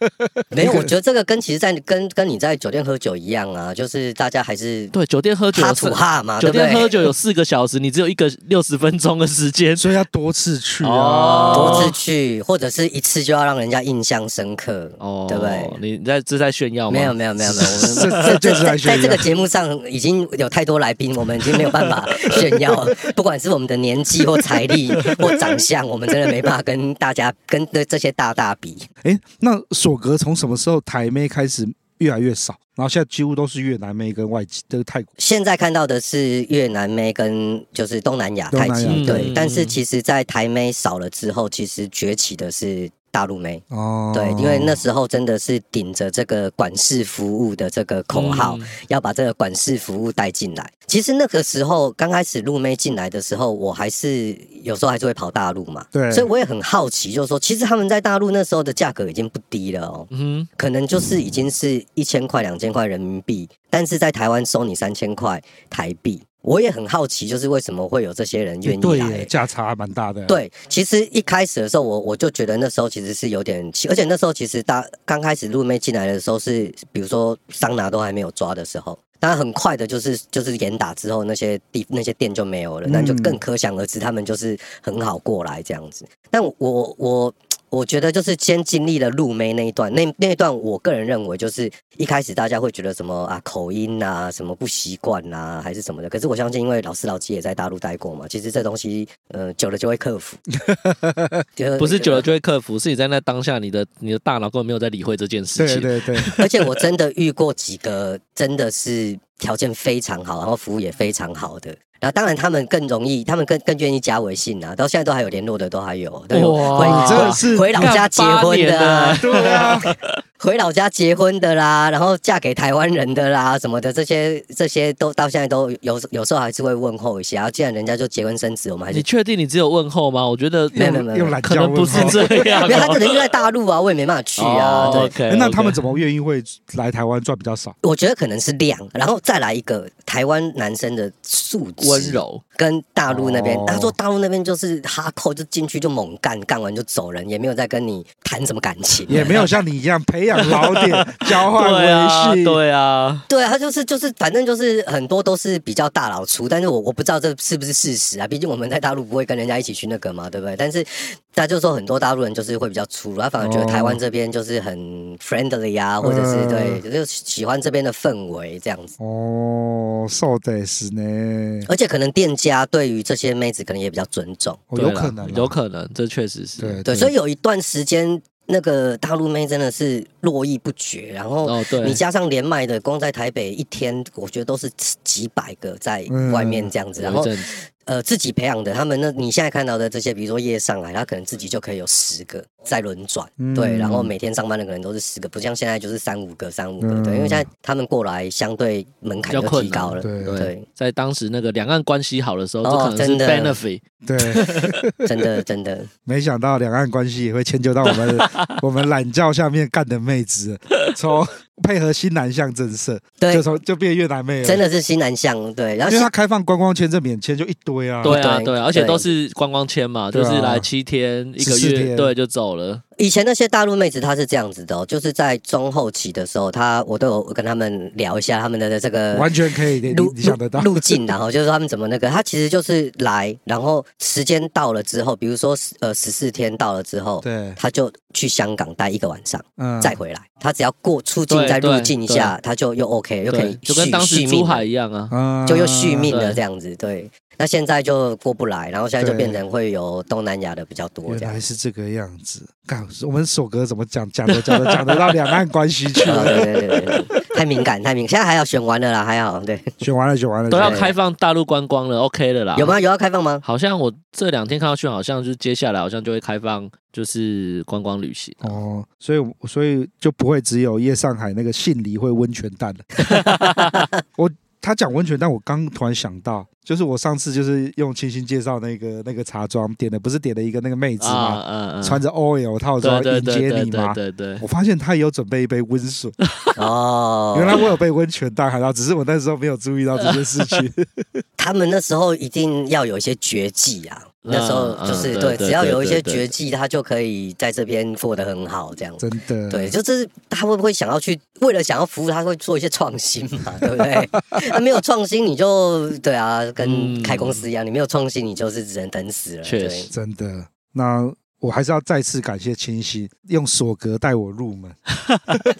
Speaker 3: 没有，我觉得这个跟其实在跟跟你在酒店喝酒一样啊，就是大家还是
Speaker 1: 对酒店喝酒
Speaker 3: 哈土哈嘛，
Speaker 1: 酒店喝酒有四个小时，你只有一个六十分钟的时间，
Speaker 4: 所以要多次。去
Speaker 3: 啊，多次去，或者是一次就要让人家印象深刻，哦，对不对？
Speaker 1: 你在这在炫耀吗？
Speaker 3: 没有，没有，没有，没有。我们这 这在这个节目上已经有太多来宾，我们已经没有办法炫耀了。不管是我们的年纪或财力或长相，我们真的没办法跟大家跟这些大大比。
Speaker 4: 哎，那索格从什么时候台妹开始越来越少？然后现在几乎都是越南妹跟外籍，都是泰国。
Speaker 3: 现在看到的是越南妹跟就是东南亚泰籍，对。但是其实，在台妹少了之后，其实崛起的是。大陆妹。哦，对，因为那时候真的是顶着这个管事服务的这个口号，嗯、要把这个管事服务带进来。其实那个时候刚开始陆妹进来的时候，我还是有时候还是会跑大陆嘛，对，所以我也很好奇，就是说，其实他们在大陆那时候的价格已经不低了哦，嗯，可能就是已经是一千块、两千块人民币，但是在台湾收你三千块台币。我也很好奇，就是为什么会有这些人愿意来？
Speaker 4: 价差蛮大的。
Speaker 3: 对，其实一开始的时候，我我就觉得那时候其实是有点，而且那时候其实大刚开始露妹进来的时候是，比如说桑拿都还没有抓的时候，当然很快的就是就是严打之后，那些地那些店就没有了，那就更可想而知，他们就是很好过来这样子。但我我。我觉得就是先经历了露妹那一段，那那一段，我个人认为就是一开始大家会觉得什么啊口音啊，什么不习惯啊，还是什么的。可是我相信，因为老师老七也在大陆待过嘛，其实这东西呃久了就会克服。
Speaker 1: 不是久了就会克服，是你在那当下，你的你的大脑根本没有在理会这件事情。
Speaker 4: 对对对。
Speaker 3: 而且我真的遇过几个真的是条件非常好，然后服务也非常好的。然后当然他们更容易，他们更更愿意加微信啊，到现在都还有联络的，都还有。对，
Speaker 4: 哇，回真的是
Speaker 3: 回老家结婚的，
Speaker 4: 的 对啊，
Speaker 3: 回老家结婚的啦，然后嫁给台湾人的啦，什么的，这些这些都到现在都有，有时候还是会问候一下。然后既然人家就结婚生子，我们还是。
Speaker 1: 你确定你只有问候吗？我觉得
Speaker 3: 没有没有没有，
Speaker 4: 可
Speaker 1: 能不是这样。
Speaker 3: 因为他可能就在大陆啊，我也没办法去啊。对
Speaker 1: ，okay,
Speaker 4: 那他们怎么愿意会来台湾赚比较少？
Speaker 3: 我觉得可能是量，然后再来一个台湾男生的素质
Speaker 1: 温柔。
Speaker 3: 跟大陆那边，他说大陆那边就是哈扣，就进去就猛干，干完就走人，也没有再跟你谈什么感情，
Speaker 4: 也没有像你一样 培养老点，交换微信，
Speaker 1: 对啊，
Speaker 3: 对啊，他就是就是，反正就是很多都是比较大老粗，但是我我不知道这是不是事实啊，毕竟我们在大陆不会跟人家一起去那个嘛，对不对？但是他就说很多大陆人就是会比较粗，他反而觉得台湾这边就是很 friendly 啊，或者是对，就喜欢这边的氛围这样子。
Speaker 4: 哦，说的是呢，
Speaker 3: 而且可能店家对于这些妹子可能也比较尊重，
Speaker 4: 哦、有可能，
Speaker 1: 有可能，这确实是。
Speaker 4: 对对，
Speaker 3: 对。所以有一段时间，那个大陆妹真的是络绎不绝，然后你加上连麦的，光在台北一天，我觉得都是几百个在外面这样子，嗯、然后。呃自己培养的，他们那你现在看到的这些，比如说夜上来，他可能自己就可以有十个在轮转，嗯、对，然后每天上班的可能都是十个，不像现在就是三五个、三五个，对，因为现在他们过来相对门槛就提高了，对
Speaker 1: 在当时那个两岸关系好的时候，哦，真的 benefit，
Speaker 4: 对，
Speaker 3: 真的真的，
Speaker 4: 没想到两岸关系也会迁就到我们 我们懒觉下面干的妹子，从。配合新南向政策，对，就从就变越南妹了，
Speaker 3: 真的是新南向，对。然后
Speaker 4: 因为他开放观光签证免签就一堆啊，
Speaker 1: 对啊，对啊，而且都是观光签嘛，就是来七天一个月，对，就走了。
Speaker 3: 以前那些大陆妹子她是这样子的，哦就是在中后期的时候，她我都有跟他们聊一下他们的这个
Speaker 4: 完全可以路想得到。
Speaker 3: 路径，然后就是说他们怎么那个，她其实就是来，然后时间到了之后，比如说呃十四天到了之后，
Speaker 4: 对，
Speaker 3: 她就去香港待一个晚上，嗯，再回来，她只要过出境再入境一下，她就又 OK，又可以
Speaker 1: 就跟当时珠海一样啊，
Speaker 3: 就又续命了这样子，对。那现在就过不来，然后现在就变成会有东南亚的比较多。
Speaker 4: 原来是这个样子，看我们首歌怎么讲讲的讲的讲得到两岸关系去了。
Speaker 3: 对对对对，太敏感太敏感，现在还要选完了啦，还好对，
Speaker 4: 选完了选完了，
Speaker 1: 都要开放大陆观光了，OK 了啦。
Speaker 3: 有吗？有要开放吗？
Speaker 1: 好像我这两天看到去，好像就是接下来好像就会开放，就是观光旅行
Speaker 4: 哦。所以所以就不会只有夜上海那个杏梨会温泉蛋了。我。他讲温泉，但我刚突然想到，就是我上次就是用清新介绍那个那个茶庄点的，不是点了一个那个妹子吗？嗯嗯，穿着 OL 套装迎接你吗？
Speaker 1: 对对。我
Speaker 4: 发现他也有准备一杯温水 哦，原来我有被温泉带海到只是我那时候没有注意到这件事情。
Speaker 3: 他们那时候一定要有一些绝技啊。那时候就是对，只要有一些绝技，他就可以在这边做得很好，这样
Speaker 4: 真的
Speaker 3: 对，就是他会不会想要去为了想要服务，他会做一些创新嘛，对不对？他没有创新，你就对啊，跟开公司一样，你没有创新，你就是只能等死了。确实，
Speaker 4: 真的那。我还是要再次感谢清晰用锁格带我入门。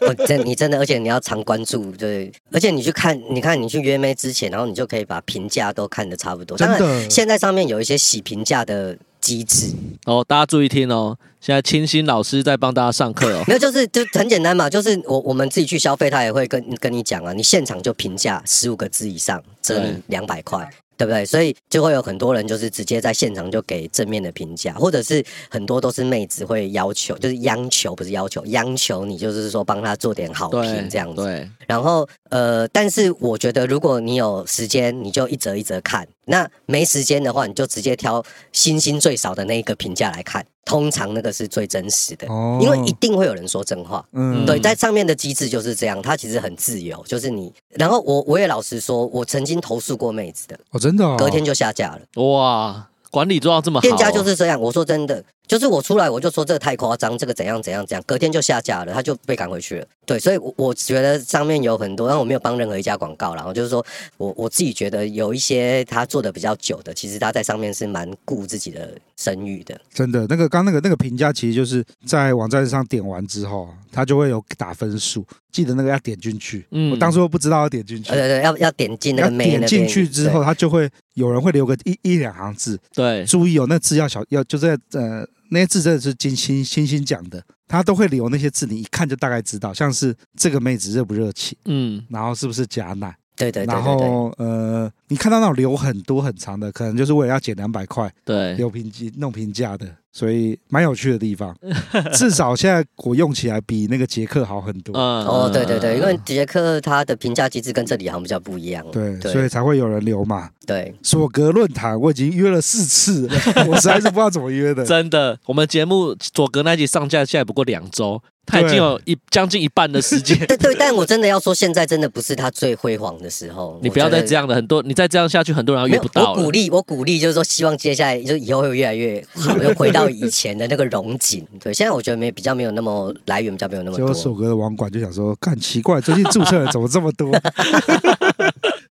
Speaker 3: 我 真你真的，而且你要常关注，对，而且你去看，你看你去约妹之前，然后你就可以把评价都看得差不多。真的，现在上面有一些洗评价的机制
Speaker 1: 哦，大家注意听哦。现在清新老师在帮大家上课哦。
Speaker 3: 没有，就是就很简单嘛，就是我我们自己去消费，他也会跟跟你讲啊，你现场就评价十五个字以上，折你两百块。对不对？所以就会有很多人就是直接在现场就给正面的评价，或者是很多都是妹子会要求，就是央求不是要求，央求你就是说帮他做点好评这样子。对。然后呃，但是我觉得如果你有时间，你就一折一折看；那没时间的话，你就直接挑星星最少的那一个评价来看。通常那个是最真实的，哦、因为一定会有人说真话。嗯，对，在上面的机制就是这样，它其实很自由，就是你。然后我我也老实说，我曾经投诉过妹子的，
Speaker 4: 哦，真的、哦，
Speaker 3: 隔天就下架了。
Speaker 1: 哇，管理做到这么好、哦，
Speaker 3: 店家就是这样。我说真的。就是我出来我就说这个太夸张，这个怎样怎样怎样，隔天就下架了，他就被赶回去了。对，所以，我我觉得上面有很多，但我没有帮任何一家广告，然后就是说我我自己觉得有一些他做的比较久的，其实他在上面是蛮顾自己的声誉的。
Speaker 4: 真的，那个刚那个那个评价，其实就是在网站上点完之后，他就会有打分数，记得那个要点进去。嗯，我当初不知道要点进去，
Speaker 3: 对对，要要点进那个，
Speaker 4: 点进去之后，他就会有人会留个一一两行字。
Speaker 1: 对，
Speaker 4: 注意哦，那字要小，要就在呃。那些字真的是金星星星讲的，他都会留那些字，你一看就大概知道，像是这个妹子热不热情，嗯，然后是不是假奶，
Speaker 3: 对对，
Speaker 4: 然后呃，你看到那种留很多很长的，可能就是为了要减两百块，
Speaker 1: 对，
Speaker 4: 留评级弄评价的。所以蛮有趣的地方，至少现在我用起来比那个杰克好很多。
Speaker 3: 嗯哦，对对对，因为杰克他的评价机制跟这里好像比较不一样。
Speaker 4: 对，所以才会有人留嘛。
Speaker 3: 对，
Speaker 4: 索格论坛我已经约了四次了，我实在是不知道怎么约的。
Speaker 1: 真的，我们节目索格那集上架现在不过两周。他已经有一将近一半的时间，
Speaker 3: 对 对，但我真的要说，现在真的不是他最辉煌的时候。
Speaker 1: 你不要再这样的，很多你再这样下去，很多人要约不到。
Speaker 3: 我鼓励，我鼓励，就是说，希望接下来就以后会越来越好，又回到以前的那个荣景。对，现在我觉得没比较没有那么来源，比较没有那么多。
Speaker 4: 结果索格的网管就想说，看奇怪，最近注册人怎么这么多？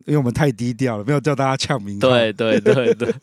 Speaker 4: 因为我们太低调了，没有叫大家抢名。
Speaker 1: 对对对对。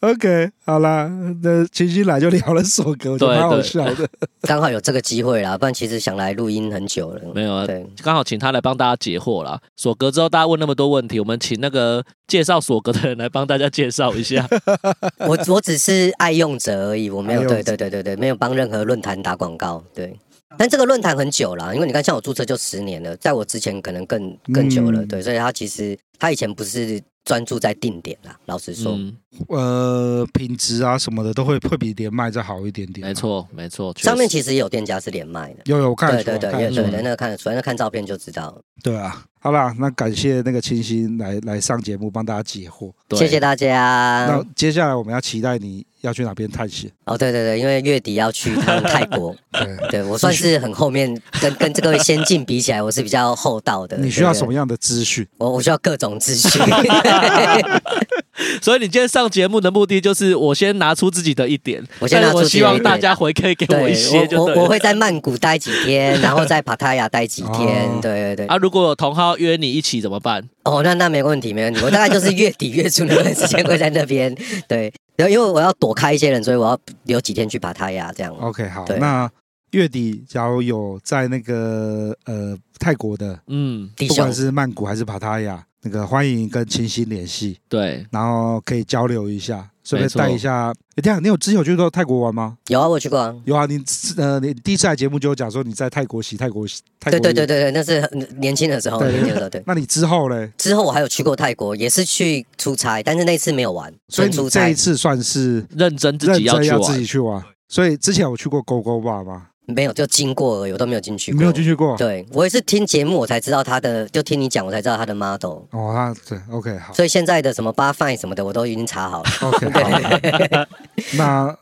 Speaker 4: OK，好啦，那清新来就聊了索格，我觉得蛮好笑的。
Speaker 3: 刚好有这个机会啦，不然其实想来录音很久了。
Speaker 1: 没有啊，对，刚好请他来帮大家解惑啦。索格之后，大家问那么多问题，我们请那个介绍索格的人来帮大家介绍一下。
Speaker 3: 我我只是爱用者而已，我没有对对对对对，没有帮任何论坛打广告。对，但这个论坛很久了，因为你看，像我注册就十年了，在我之前可能更更久了。对，所以他其实他以前不是。专注在定点啦，老实说，
Speaker 4: 嗯、呃，品质啊什么的都会会比连麦再好一点点。
Speaker 1: 没错，没错。
Speaker 3: 上面其实也有店家是连麦的，
Speaker 4: 有有我看得出来，
Speaker 3: 对对对，对对，那个看得出来，那看照片就知道了。
Speaker 4: 对啊，好啦，那感谢那个清新来来上节目帮大家解惑，
Speaker 3: 谢谢大家。
Speaker 4: 那接下来我们要期待你。要去哪边探险？
Speaker 3: 哦，对对对，因为月底要去趟泰国。对，对我算是很后面，跟跟这个先进比起来，我是比较厚道的。
Speaker 4: 你需要什么样的资讯？
Speaker 3: 我我需要各种资讯。
Speaker 1: 所以你今天上节目的目的就是，我先拿出自己的一点，
Speaker 3: 我先拿出，
Speaker 1: 我希望大家回馈给我一些。
Speaker 3: 我我会在曼谷待几天，然后在芭达雅待几天。对对对。
Speaker 1: 啊，如果有同号约你一起怎么办？
Speaker 3: 哦，那那没问题，没问题。我大概就是月底月初那段时间会在那边。对。然后因为我要躲开一些人，所以我要留几天去帕塔雅这样。
Speaker 4: OK，好。那月底假如有在那个呃泰国的，
Speaker 1: 嗯，
Speaker 4: 不管是曼谷还是帕塔雅，那个欢迎跟清新联系。
Speaker 1: 对，
Speaker 4: 然后可以交流一下。顺便带一下，哎，这样你有之前有去过泰国玩吗？
Speaker 3: 有啊，我去过啊。
Speaker 4: 有啊，你呃，你第一次来节目就有讲说你在泰国洗泰国洗。泰国
Speaker 3: 对对对对对，那是年轻的时候。对，年轻的时候，对。
Speaker 4: 那你之后呢？
Speaker 3: 之后我还有去过泰国，也是去出差，但是那次没有玩。
Speaker 4: 所以你这一次算是
Speaker 1: 认真自己要去玩。
Speaker 4: 自己去玩。所以之前有去过勾勾吧吗？
Speaker 3: 没有，就经过而已，我都没有进去过。
Speaker 4: 没有进去过。
Speaker 3: 对，我也是听节目我才知道他的，就听你讲我才知道他的 model。
Speaker 4: 哦，他对，OK，好。
Speaker 3: 所以现在的什么八 fine 什么的，我都已经查好了。
Speaker 4: OK，好。那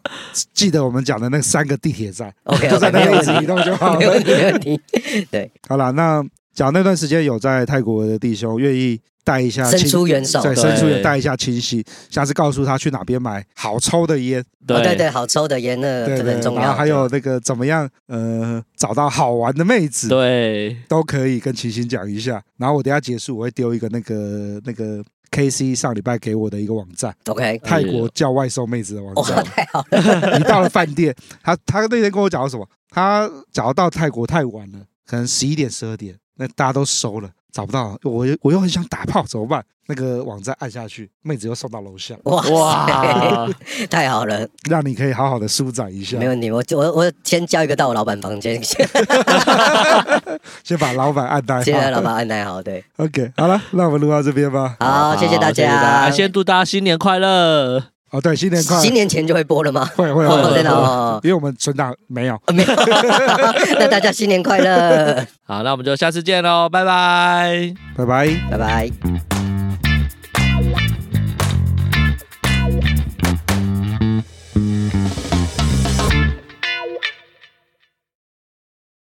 Speaker 4: 记得我们讲的那三个地铁站
Speaker 3: ，OK，
Speaker 4: 就在那个移动就好了。
Speaker 3: 没问题，没问题。对，
Speaker 4: 好了，那讲那段时间有在泰国的弟兄愿意。带一下，
Speaker 3: 伸出援手，
Speaker 4: 对，伸出援带一下清晰，下次告诉他去哪边买好抽的烟，
Speaker 3: 对对对，好抽的烟那个很重要。
Speaker 4: 然后还有那个怎么样，呃，找到好玩的妹子，
Speaker 1: 对，
Speaker 4: 都可以跟清新讲一下。然后我等下结束，我会丢一个那个那个 KC 上礼拜给我的一个网站
Speaker 3: ，OK，
Speaker 4: 泰国叫外送妹子的网站。
Speaker 3: 哦，太好了！
Speaker 4: 你到了饭店，他他那天跟我讲什么？他假如到泰国太晚了，可能十一点十二点，那大家都收了。找不到，我我又很想打炮，怎么办？那个网站按下去，妹子又送到楼下，
Speaker 3: 哇哇，太好了，
Speaker 4: 让你可以好好的舒展一下。
Speaker 3: 没问题，我我我先叫一个到我老板房间，先
Speaker 4: 先把老板按耐好，
Speaker 3: 先把老板按耐好，对。
Speaker 4: OK，好了，那我们录到这边吧。
Speaker 3: 好，谢谢大家，
Speaker 1: 先祝大家新年快乐。
Speaker 4: 哦，对，新年快乐！
Speaker 3: 新年前就会播了吗？
Speaker 4: 会会会，真的哦，因为我们存档没有。没有。
Speaker 3: 那大家新年快乐！
Speaker 1: 好，那我们就下次见喽，拜拜，
Speaker 4: 拜拜，
Speaker 3: 拜拜。